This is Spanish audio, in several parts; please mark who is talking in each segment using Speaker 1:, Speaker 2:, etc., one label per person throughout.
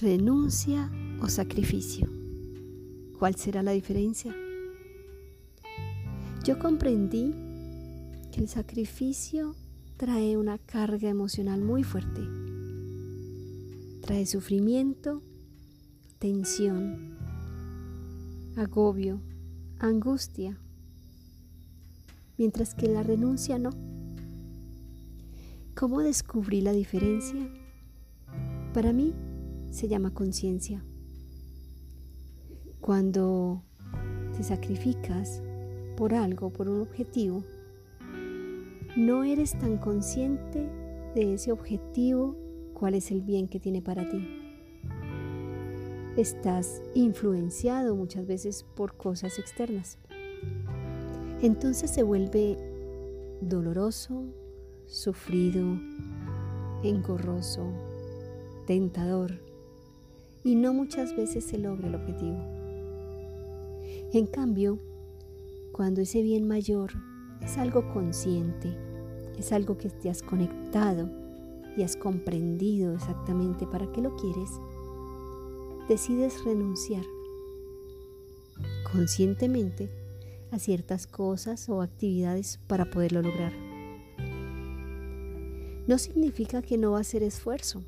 Speaker 1: renuncia o sacrificio. ¿Cuál será la diferencia? Yo comprendí que el sacrificio trae una carga emocional muy fuerte. Trae sufrimiento, tensión, agobio, angustia, mientras que la renuncia no. ¿Cómo descubrí la diferencia? Para mí se llama conciencia. Cuando te sacrificas por algo, por un objetivo, no eres tan consciente de ese objetivo, cuál es el bien que tiene para ti. Estás influenciado muchas veces por cosas externas. Entonces se vuelve doloroso, sufrido, engorroso, tentador y no muchas veces se logra el objetivo. En cambio, cuando ese bien mayor es algo consciente, es algo que te has conectado y has comprendido exactamente para qué lo quieres, decides renunciar conscientemente a ciertas cosas o actividades para poderlo lograr. No significa que no va a ser esfuerzo,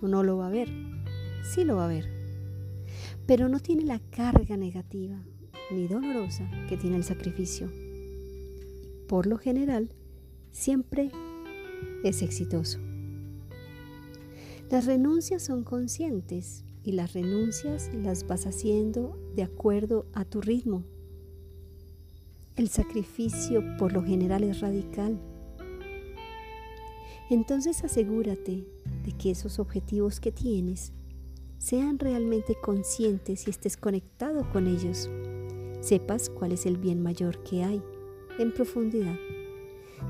Speaker 1: o no lo va a ver, sí lo va a ver, pero no tiene la carga negativa ni dolorosa que tiene el sacrificio. Por lo general, siempre es exitoso. Las renuncias son conscientes y las renuncias las vas haciendo de acuerdo a tu ritmo. El sacrificio por lo general es radical. Entonces asegúrate de que esos objetivos que tienes sean realmente conscientes y estés conectado con ellos. Sepas cuál es el bien mayor que hay en profundidad.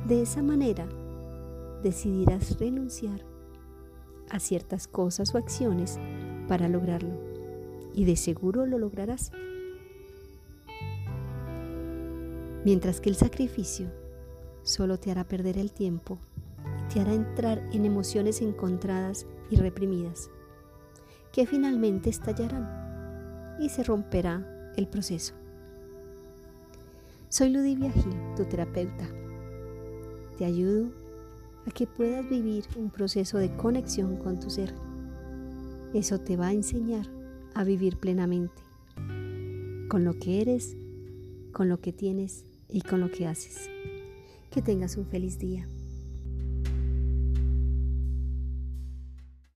Speaker 1: De esa manera, decidirás renunciar a ciertas cosas o acciones para lograrlo. Y de seguro lo lograrás. Mientras que el sacrificio solo te hará perder el tiempo y te hará entrar en emociones encontradas y reprimidas que finalmente estallarán y se romperá el proceso. Soy Ludivia Gil, tu terapeuta. Te ayudo a que puedas vivir un proceso de conexión con tu ser. Eso te va a enseñar a vivir plenamente, con lo que eres, con lo que tienes y con lo que haces. Que tengas un feliz día.